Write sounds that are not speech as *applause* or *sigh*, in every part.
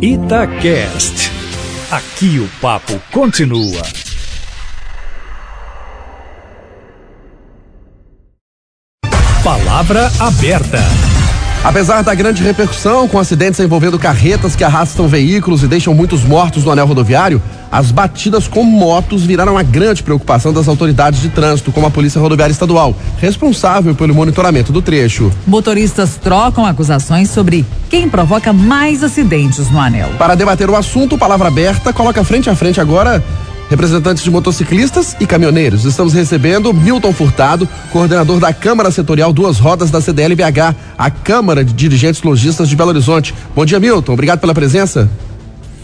Itacast. Aqui o papo continua. Palavra aberta. Apesar da grande repercussão com acidentes envolvendo carretas que arrastam veículos e deixam muitos mortos no anel rodoviário, as batidas com motos viraram a grande preocupação das autoridades de trânsito, como a Polícia Rodoviária Estadual, responsável pelo monitoramento do trecho. Motoristas trocam acusações sobre quem provoca mais acidentes no anel. Para debater o assunto, Palavra Aberta coloca frente a frente agora representantes de motociclistas e caminhoneiros. Estamos recebendo Milton Furtado, coordenador da Câmara Setorial Duas Rodas da CDLBH, a Câmara de Dirigentes Logistas de Belo Horizonte. Bom dia, Milton. Obrigado pela presença.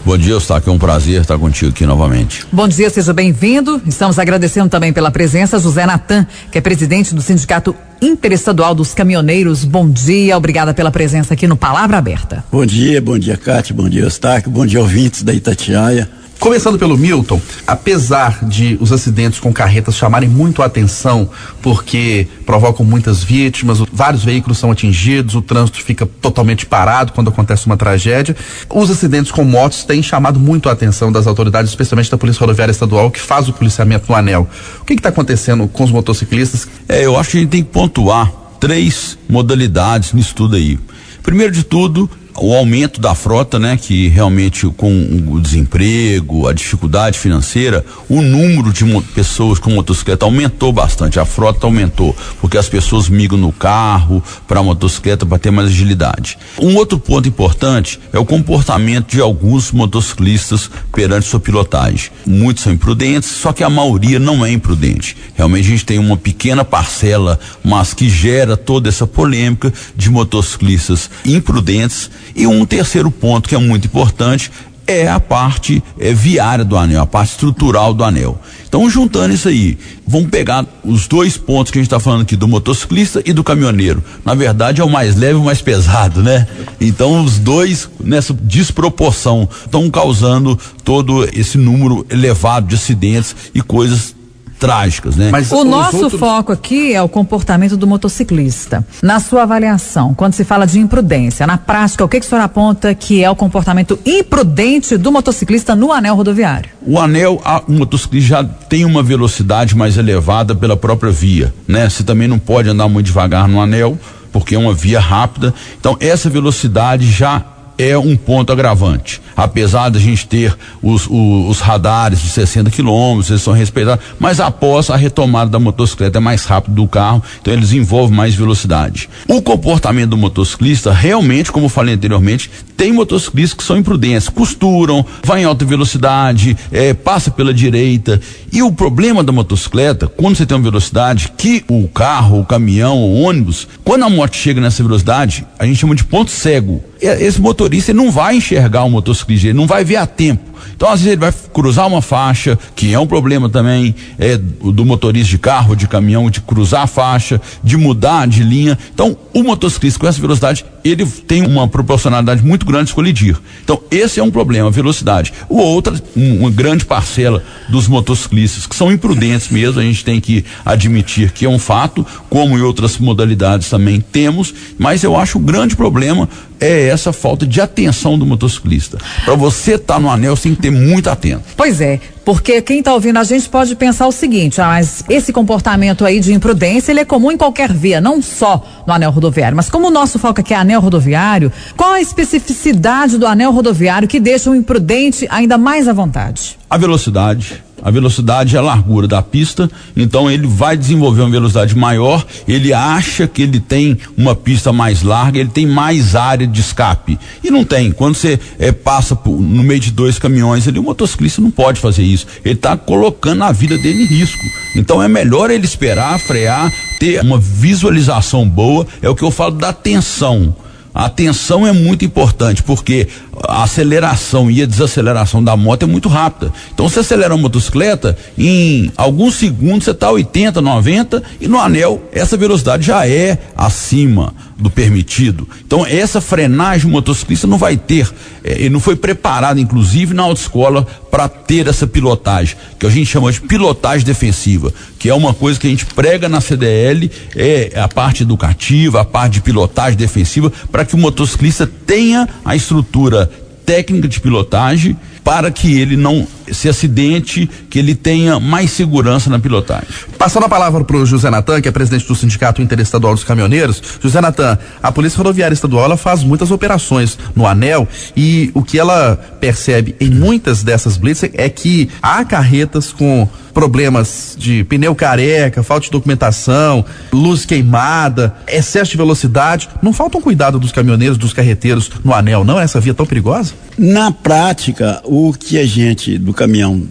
Bom dia, Eustáquio. É um prazer estar contigo aqui novamente. Bom dia, seja bem-vindo. Estamos agradecendo também pela presença José Natan, que é presidente do Sindicato Interestadual dos Caminhoneiros. Bom dia, obrigada pela presença aqui no Palavra Aberta. Bom dia, bom dia, Cátia, bom dia, Eustáquio, bom dia, ouvintes da Itatiaia. Começando pelo Milton, apesar de os acidentes com carretas chamarem muito a atenção, porque provocam muitas vítimas, vários veículos são atingidos, o trânsito fica totalmente parado quando acontece uma tragédia, os acidentes com motos têm chamado muito a atenção das autoridades, especialmente da Polícia Rodoviária Estadual, que faz o policiamento no anel. O que está acontecendo com os motociclistas? É, eu acho que a gente tem que pontuar três modalidades nisso tudo aí. Primeiro de tudo, o aumento da frota, né, que realmente com o desemprego, a dificuldade financeira, o número de pessoas com motocicleta aumentou bastante, a frota aumentou, porque as pessoas migram no carro para a motocicleta para ter mais agilidade. Um outro ponto importante é o comportamento de alguns motociclistas perante sua pilotagem. Muitos são imprudentes, só que a maioria não é imprudente. Realmente a gente tem uma pequena parcela, mas que gera toda essa polêmica de motociclistas imprudentes e um terceiro ponto que é muito importante é a parte é, viária do anel, a parte estrutural do anel. Então, juntando isso aí, vamos pegar os dois pontos que a gente está falando aqui, do motociclista e do caminhoneiro. Na verdade, é o mais leve e o mais pesado, né? Então, os dois, nessa desproporção, estão causando todo esse número elevado de acidentes e coisas trágicas, né? Mas o nosso outros... foco aqui é o comportamento do motociclista. Na sua avaliação, quando se fala de imprudência, na prática, o que, que o senhor aponta que é o comportamento imprudente do motociclista no anel rodoviário? O anel, a, o motociclista já tem uma velocidade mais elevada pela própria via, né? Você também não pode andar muito devagar no anel, porque é uma via rápida. Então, essa velocidade já é um ponto agravante. Apesar de a gente ter os, os, os radares de 60 quilômetros, eles são respeitados, mas após a retomada da motocicleta é mais rápido do carro, então eles envolvem mais velocidade. O comportamento do motociclista, realmente, como falei anteriormente, tem motociclistas que são imprudentes, costuram, vai em alta velocidade, é, passa pela direita. E o problema da motocicleta, quando você tem uma velocidade, que o carro, o caminhão, o ônibus, quando a moto chega nessa velocidade, a gente chama de ponto cego. Esse motorista não vai enxergar o motociclista, ele não vai ver a tempo. Então, às vezes, ele vai cruzar uma faixa, que é um problema também é, do motorista de carro, de caminhão, de cruzar a faixa, de mudar de linha. Então, o motociclista com essa velocidade, ele tem uma proporcionalidade muito grande de colidir. Então, esse é um problema, a velocidade. O outro, um, uma grande parcela dos motociclistas, que são imprudentes mesmo, a gente tem que admitir que é um fato, como em outras modalidades também temos, mas eu acho o grande problema é essa falta de atenção do motociclista. Para você estar tá no anel, você tem que ter muito atento. Pois é, porque quem está ouvindo a gente pode pensar o seguinte, ah, mas esse comportamento aí de imprudência, ele é comum em qualquer via, não só no anel rodoviário. Mas como o nosso foco aqui é anel rodoviário, qual a especificidade do anel rodoviário que deixa o imprudente ainda mais à vontade? A velocidade a velocidade é a largura da pista, então ele vai desenvolver uma velocidade maior, ele acha que ele tem uma pista mais larga, ele tem mais área de escape. E não tem. Quando você é, passa por, no meio de dois caminhões ali, o motociclista não pode fazer isso. Ele está colocando a vida dele em risco. Então é melhor ele esperar, frear, ter uma visualização boa, é o que eu falo da atenção. A atenção é muito importante, porque a aceleração e a desaceleração da moto é muito rápida. Então, você acelera uma motocicleta, em alguns segundos você está 80, 90, e no anel essa velocidade já é acima do permitido. Então, essa frenagem motociclista não vai ter. É, ele não foi preparado, inclusive, na autoescola para ter essa pilotagem, que a gente chama de pilotagem defensiva, que é uma coisa que a gente prega na CDL, é a parte educativa, a parte de pilotagem defensiva, para que o motociclista tenha a estrutura técnica de pilotagem para que ele não se acidente, que ele tenha mais segurança na pilotagem. Passando a palavra para o José Natan, que é presidente do Sindicato Interestadual dos Caminhoneiros. José Natan, a Polícia Rodoviária Estadual faz muitas operações no anel e o que ela percebe em muitas dessas blitz é que há carretas com problemas de pneu careca, falta de documentação, luz queimada, excesso de velocidade. Não falta um cuidado dos caminhoneiros, dos carreteiros no anel, não? Essa via tão perigosa? Na prática, o que a gente do caminhão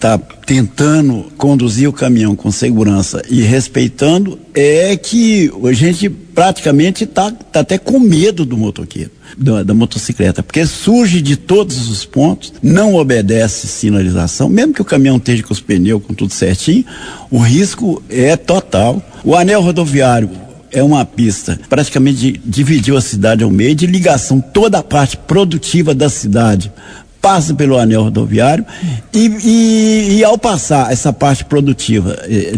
está tentando conduzir o caminhão com segurança e respeitando é que a gente praticamente está tá até com medo do motoqueiro, da, da, motocicleta, porque surge de todos os pontos, não obedece sinalização, mesmo que o caminhão esteja com os pneus, com tudo certinho, o risco é total. O anel rodoviário é uma pista praticamente dividiu a cidade ao meio de ligação toda a parte produtiva da cidade passa pelo anel rodoviário e, e, e ao passar essa parte produtiva eh,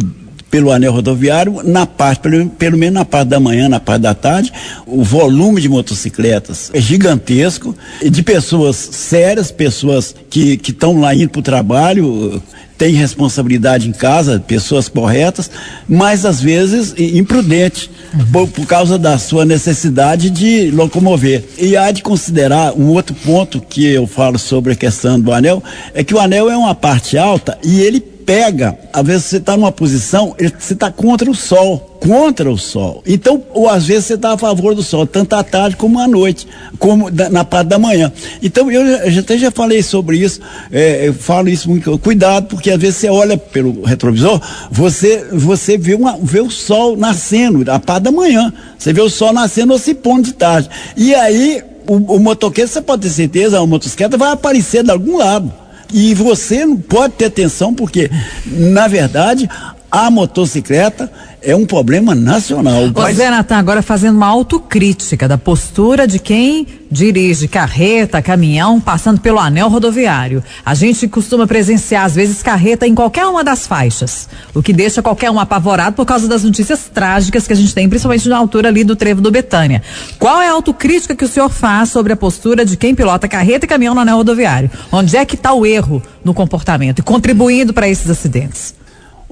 pelo anel rodoviário, na parte, pelo, pelo menos na parte da manhã, na parte da tarde, o volume de motocicletas é gigantesco, de pessoas sérias, pessoas que estão lá indo para o trabalho, têm responsabilidade em casa, pessoas corretas, mas às vezes imprudente, uhum. por, por causa da sua necessidade de locomover. E há de considerar um outro ponto que eu falo sobre a questão do anel, é que o anel é uma parte alta e ele pega, às vezes você está numa posição, você está contra o sol, contra o sol. Então, ou às vezes você está a favor do sol, tanto à tarde como à noite, como da, na parte da manhã. Então, eu, eu até já falei sobre isso, é, eu falo isso muito, cuidado, porque às vezes você olha pelo retrovisor, você, você vê, uma, vê o sol nascendo, a parte da manhã, você vê o sol nascendo ou se pondo de tarde. E aí, o, o motoqueiro, você pode ter certeza, a motocicleta vai aparecer de algum lado. E você não pode ter atenção, porque, na verdade, a motocicleta é um problema nacional. Ô, Mas... Zé Natan, agora fazendo uma autocrítica da postura de quem dirige carreta, caminhão, passando pelo anel rodoviário. A gente costuma presenciar, às vezes, carreta em qualquer uma das faixas, o que deixa qualquer um apavorado por causa das notícias trágicas que a gente tem, principalmente na altura ali do trevo do Betânia. Qual é a autocrítica que o senhor faz sobre a postura de quem pilota carreta e caminhão no anel rodoviário? Onde é que está o erro no comportamento e contribuindo para esses acidentes?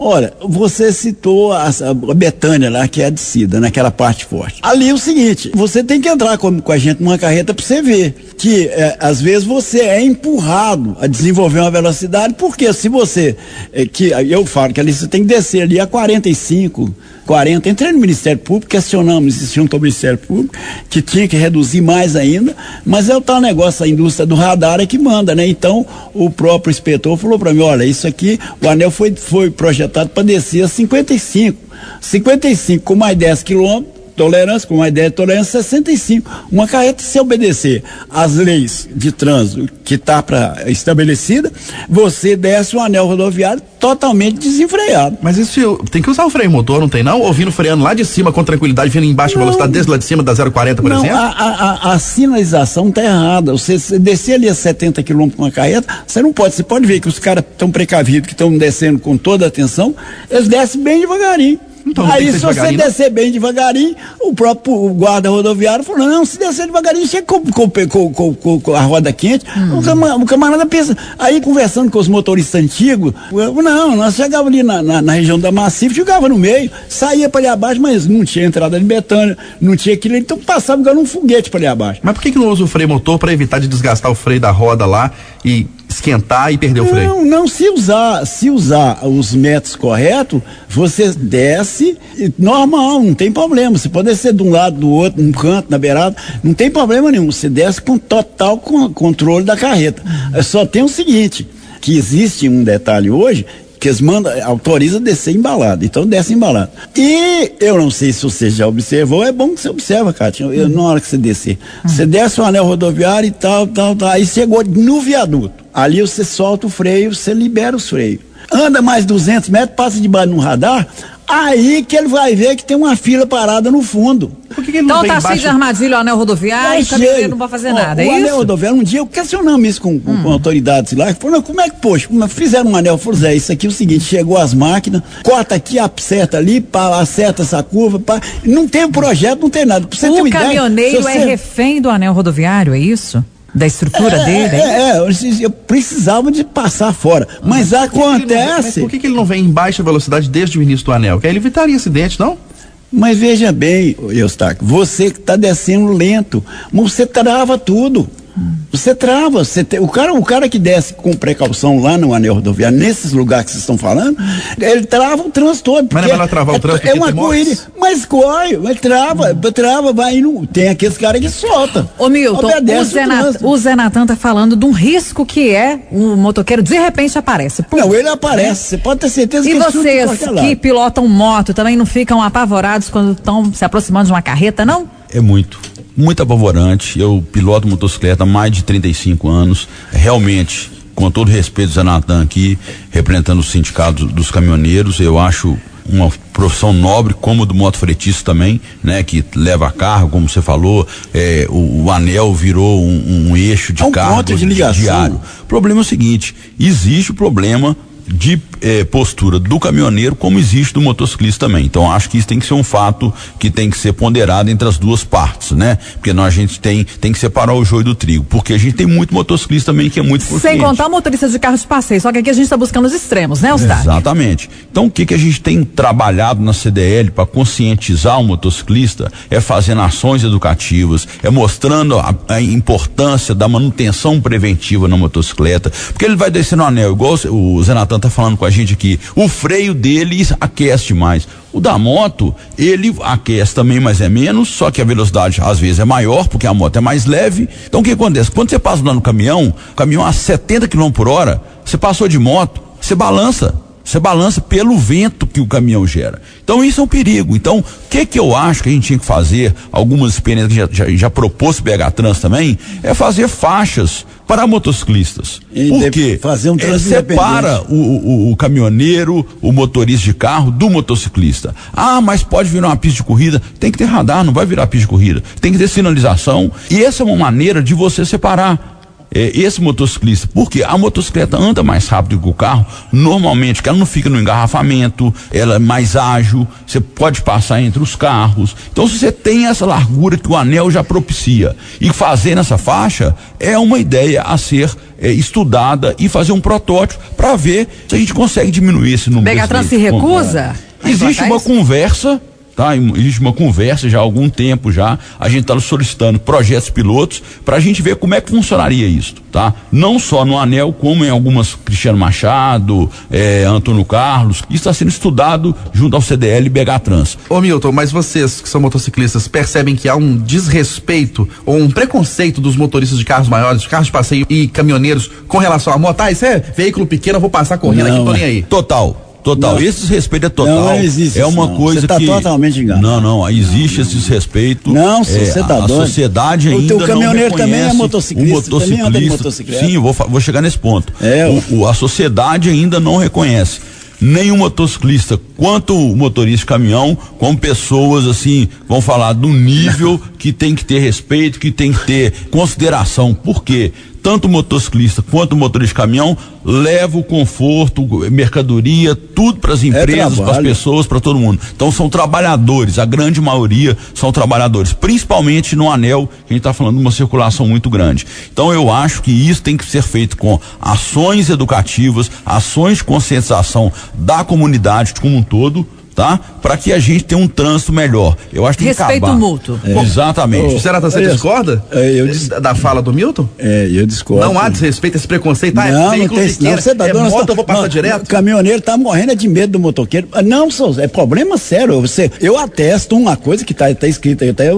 Olha, você citou a, a Betânia lá, que é a descida, naquela parte forte. Ali é o seguinte, você tem que entrar com, com a gente numa carreta para você ver que é, às vezes você é empurrado a desenvolver uma velocidade, porque se você, é, que eu falo que ali você tem que descer ali a 45, 40. Entrei no Ministério Público, questionamos esse junto ao Ministério Público, que tinha que reduzir mais ainda, mas é o tal negócio, a indústria do radar é que manda, né? Então, o próprio inspetor falou para mim, olha, isso aqui, o anel foi, foi projetado para descer a 55. 55 com mais 10 quilômetros, tolerância, com uma ideia de tolerância 65. Uma carreta, se obedecer às leis de trânsito que está estabelecida, você desce um anel rodoviário totalmente desenfreado. Mas isso tem que usar o freio motor, não tem não? Ou vindo freando lá de cima com tranquilidade, vindo em baixa velocidade desde lá de cima da 040, por não, exemplo? A, a, a, sinalização está errada. Você, você descer ali a 70 km com uma carreta, você não pode. Você pode ver que os caras estão precavidos, que estão descendo com toda a atenção, eles descem bem devagarinho. Então, Aí, se você descer bem devagarinho, o próprio guarda rodoviário falou: não, se descer devagarinho, chega com, com, com, com a roda quente. Hum. O, camarada, o, camarada, pensa. Aí, conversando com os motoristas antigos, eu, não, nós chegávamos ali na, na, na, região da Macife, jogava no meio, saía para ali abaixo, mas não tinha entrada de Betânia, não tinha aquilo, então passava igual um foguete para ali abaixo. Mas por que, que não usa o freio motor para evitar de desgastar o freio da roda lá e esquentar e perder não, o freio. Não, não, se usar, se usar os métodos corretos, você desce normal, não tem problema. Você pode descer de um lado, do outro, num canto, na beirada, não tem problema nenhum. Você desce com total controle da carreta. Só tem o seguinte, que existe um detalhe hoje que eles mandam, autoriza descer embalado. Então desce embalado. E eu não sei se você já observou, é bom que você observa, Cátia. Eu, na hora que você descer. Você desce o anel rodoviário e tal, tal, tal. Aí chegou no viaduto. Ali você solta o freio, você libera os freios. Anda mais 200 metros, passa debaixo de um radar, Aí que ele vai ver que tem uma fila parada no fundo. Por que que ele então tá cheio de armadilha o anel rodoviário, é não vai fazer Ó, nada, é o isso? anel rodoviário, um dia eu questionamos isso com, com, hum. com autoridades lá, falou, como é que, poxa, fizeram um anel, falou, Zé, isso aqui é o seguinte, chegou as máquinas, corta aqui, acerta ali, pá, acerta essa curva, pá, não tem projeto, não tem nada. o caminhoneiro ideia, é refém do anel rodoviário, é isso? Da estrutura é, dele? É, é, eu, eu precisava de passar fora. Mas acontece. Mas por que, que ele não vem em baixa velocidade desde o início do anel? Que aí ele evitaria acidente, não? Mas veja bem, Eustáquio, você que está descendo lento, você trava tudo. Você trava, você te, o, cara, o cara que desce com precaução lá no anel rodoviário, nesses lugares que vocês estão falando, ele trava o trânsito todo. Mas não é melhor travar é, o trânsito É uma corrida, mas corre, mas trava, trava, vai indo. Tem aqueles caras que soltam. Ô Milton, o Zé, Nat, o Zé Natan tá falando de um risco que é um motoqueiro de repente aparece. Pum. Não, ele aparece, você pode ter certeza e que E vocês que pilotam moto também não ficam apavorados quando estão se aproximando de uma carreta, não? É muito muito apavorante. Eu piloto motocicleta há mais de 35 anos. Realmente, com todo respeito, Zé Natan aqui, representando o sindicato dos caminhoneiros, eu acho uma profissão nobre, como do motofretista também, né? Que leva carro, como você falou, é, o, o, anel virou um, um eixo de é um carro de ligação. diário. O problema é o seguinte, existe o problema de eh, postura do caminhoneiro como existe do motociclista também. Então acho que isso tem que ser um fato que tem que ser ponderado entre as duas partes, né? Porque nós a gente tem tem que separar o joio do trigo, porque a gente tem muito motociclista também que é muito consciente. Sem contar motoristas de carros de passeio, só que aqui a gente está buscando os extremos, né, Ostar? Exatamente. Então o que que a gente tem trabalhado na CDL para conscientizar o motociclista é fazendo ações educativas, é mostrando a, a importância da manutenção preventiva na motocicleta, porque ele vai descer no anel, igual o Zenatan tá falando com a gente aqui, o freio dele aquece mais. O da moto, ele aquece também, mas é menos, só que a velocidade às vezes é maior, porque a moto é mais leve. Então o que acontece? Quando você passa lá no caminhão, caminhão a 70 km por hora, você passou de moto, você balança. Você balança pelo vento que o caminhão gera. Então isso é um perigo. Então, o que que eu acho que a gente tinha que fazer? Algumas experiências que já, já, já propôs BH Trans também, é fazer faixas para motociclistas. E Por quê? Fazer um é, separa o, o, o, caminhoneiro, o motorista de carro do motociclista. Ah, mas pode virar uma pista de corrida. Tem que ter radar, não vai virar pista de corrida. Tem que ter sinalização. E essa é uma maneira de você separar é, esse motociclista, porque a motocicleta anda mais rápido que o carro, normalmente, que ela não fica no engarrafamento, ela é mais ágil, você pode passar entre os carros. Então, se você tem essa largura que o anel já propicia e fazer nessa faixa, é uma ideia a ser é, estudada e fazer um protótipo para ver se a gente consegue diminuir esse número. Megatran se recusa? Existe uma conversa tá? Existe uma conversa já há algum tempo já, a gente está solicitando projetos pilotos para a gente ver como é que funcionaria isso, tá? Não só no Anel, como em algumas Cristiano Machado, é, Antônio Carlos, isso está sendo estudado junto ao CDL e BH Trans. Ô Milton, mas vocês que são motociclistas percebem que há um desrespeito ou um preconceito dos motoristas de carros maiores, de carros de passeio e caminhoneiros com relação à moto? Ah, isso é veículo pequeno, eu vou passar correndo não, aqui, tô nem aí. Total. Total. Não. Esse desrespeito é total. Não, não existe é uma não. coisa você tá que. totalmente enganado. Não, não. Existe esse desrespeito. Não, é, você tá a, doido. A sociedade ainda. O caminhoneiro também é motociclista. O motociclista. Também motocicleta. Sim, vou, vou chegar nesse ponto. É, o, o, a sociedade ainda não reconhece nem o motociclista quanto o motorista de caminhão, como pessoas assim, vão falar do nível *laughs* que tem que ter respeito, que tem que ter consideração. Por quê? Tanto o motociclista quanto o motorista de caminhão leva o conforto, mercadoria, tudo para as é empresas, é para as pessoas, para todo mundo. Então são trabalhadores, a grande maioria são trabalhadores, principalmente no anel, que a gente está falando de uma circulação muito grande. Então eu acho que isso tem que ser feito com ações educativas, ações de conscientização da comunidade como um todo tá? Para que a gente tenha um trânsito melhor. Eu acho que Respeito acabar. mútuo. É. Exatamente. Ô, Será que você discorda é, eu dis... da fala do Milton? É, eu discordo. Não há desrespeito, esse preconceito. Ah, não, é não tem, não, você tá é dando, moto, eu vou passar não, direto. O caminhoneiro tá morrendo de medo do motoqueiro. Ah, não, é problema sério. Você, eu atesto uma coisa que tá, tá escrita aí, até,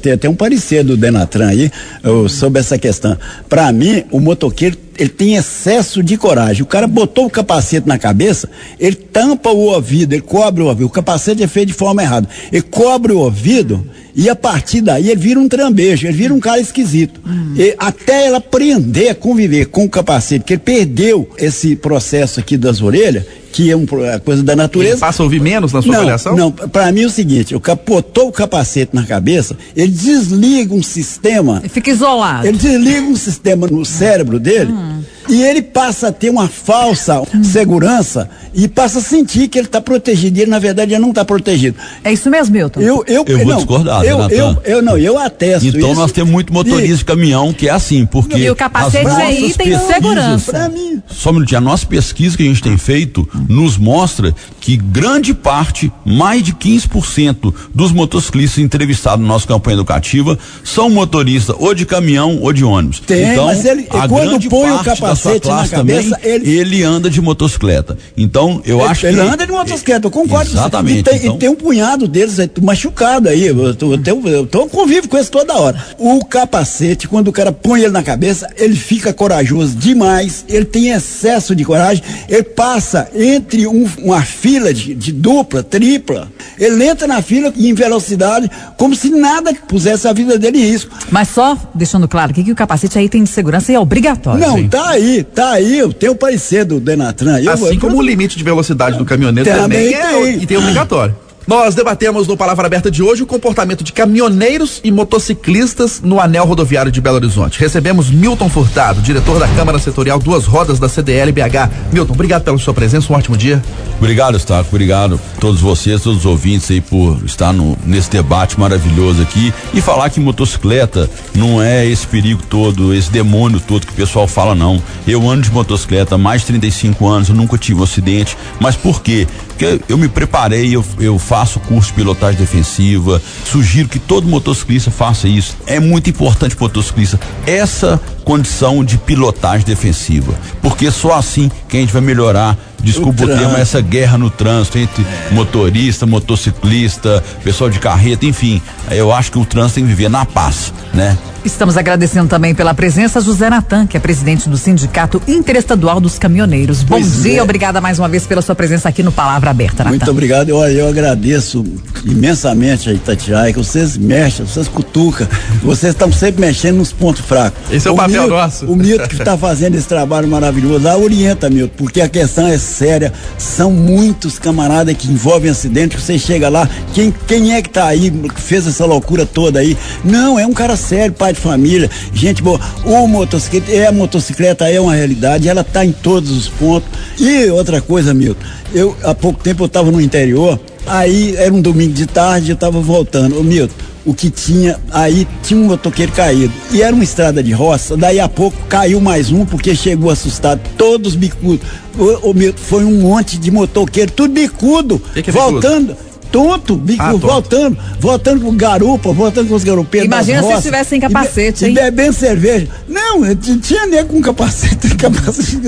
tem até um parecer do Denatran aí, eu, sobre essa questão. Para mim, o motoqueiro ele tem excesso de coragem. O cara botou o capacete na cabeça, ele tampa o ouvido, ele cobre o ouvido. O capacete é feito de forma errada. Ele cobre o ouvido e a partir daí ele vira um trambejo, ele vira um cara esquisito. Hum. E, até ela aprender a conviver com o capacete, que ele perdeu esse processo aqui das orelhas, que é uma é coisa da natureza. Ele passa a ouvir menos na sua não, avaliação? Não, para mim é o seguinte, o capotou o capacete na cabeça, ele desliga um sistema. Ele fica isolado. Ele desliga um sistema no cérebro dele. Hum E ele passa a ter uma falsa segurança e passa a sentir que ele está protegido. E ele, na verdade, ele não está protegido. É isso mesmo, Milton? Eu, eu, Eu vou não, discordar, eu, eu, eu não, eu atesto Então isso. nós temos muito motorista E- de caminhão que é assim, porque. E o capacete as é nossas item de pesquisas- segurança. Pra mim, Só um minutinho, a nossa pesquisa que a gente tem feito nos mostra que grande parte, mais de 15% dos motociclistas entrevistados na nossa campanha educativa são motoristas ou de caminhão ou de ônibus. Tem, então, mas ele- a quando grande põe o parte da sua capacete na classe cabeça, também, ele- ele anda de motocicleta. Então, eu ele, acho ele que anda de motocicleta, eu concordo. com você. Exatamente. E tem, então, e tem um punhado deles aí, machucado aí. Eu, tô, eu, tenho- eu tô convivo com isso toda hora. O capacete, quando o cara põe ele na cabeça, ele fica corajoso demais, ele tem excesso de coragem, ele passa entre um- uma fila de, de dupla, tripla, ele entra na fila em velocidade, como se nada pusesse a vida dele em risco. Mas só deixando claro aqui que o capacete é item de segurança e é obrigatório. Não, tá aí, tá aí, eu tenho o parecer do Denatran. Eu, Assim eu- como o limite de velocidade do caminhoneiro Também também, é, tem. e tem obrigatório. Nós debatemos no Palavra Aberta de hoje o comportamento de caminhoneiros e motociclistas no anel rodoviário de Belo Horizonte. Recebemos Milton Furtado, diretor da Câmara Setorial Duas Rodas da CDL BH. Milton, obrigado pela sua presença, um ótimo dia. Obrigado, Staco. Obrigado a todos vocês, todos os ouvintes aí por estar no, nesse debate maravilhoso aqui e falar que motocicleta não é esse perigo todo, esse demônio todo que o pessoal fala, não. Eu ando de motocicleta há mais de 35 anos, eu nunca tive um acidente. Mas por quê? Porque eu me preparei, eu, eu faço curso de pilotagem defensiva, sugiro que todo motociclista faça isso. É muito importante pro motociclista essa condição de pilotagem defensiva, porque só assim que a gente vai melhorar desculpa o, O termo, trânsito. essa guerra no trânsito entre motorista, motociclista, pessoal de carreta, enfim. Eu acho que o trânsito tem que viver na paz, né? Estamos agradecendo também pela presença José Natan, que é presidente do Sindicato Interestadual dos Caminhoneiros. Bom Pois dia, é. obrigada mais uma vez pela sua presença aqui no Palavra Aberta, Natan. Muito obrigado. Eu, eu agradeço imensamente a Itatiaia, que vocês mexem, vocês cutucam, vocês estão sempre mexendo nos pontos fracos. Esse é o papel Milton- nosso. O Milton que está fazendo esse trabalho maravilhoso, lá orienta, Milton, porque a questão é séria. São muitos camaradas que envolvem acidente, você chega lá, quem, quem é que tá aí, que fez essa loucura toda aí? Não, é um cara sério, pai de família, gente boa. O motocicleta, é a motocicleta é uma realidade, ela tá em todos os pontos. E outra coisa, Milton, eu há pouco tempo eu estava no interior, aí era um domingo de tarde, eu estava voltando. Ô Milton, o que tinha, aí tinha um motoqueiro caído. E era uma estrada de roça, daí a pouco caiu mais um, porque chegou assustado, todos bicudos. Ô, ô Milton, foi um monte de motoqueiro, tudo bicudo, Que que é bicudo? Tonto, bico, Ah, tonto. voltando, voltando com garupa, voltando com os garupeiros. Imagina se estivesse sem E be- capacete, e hein? bebendo cerveja. Não, tinha nego com capacete, *laughs* capacete.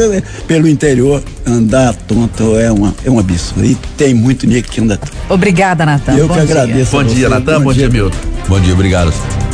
Pelo interior, andar tonto é, uma, é um absurdo. E tem muito nego que anda tonto. Obrigada, Natan. eu Bom que dia. agradeço. Bom dia. Natan. Bom dia, Milton. Bom dia, obrigado.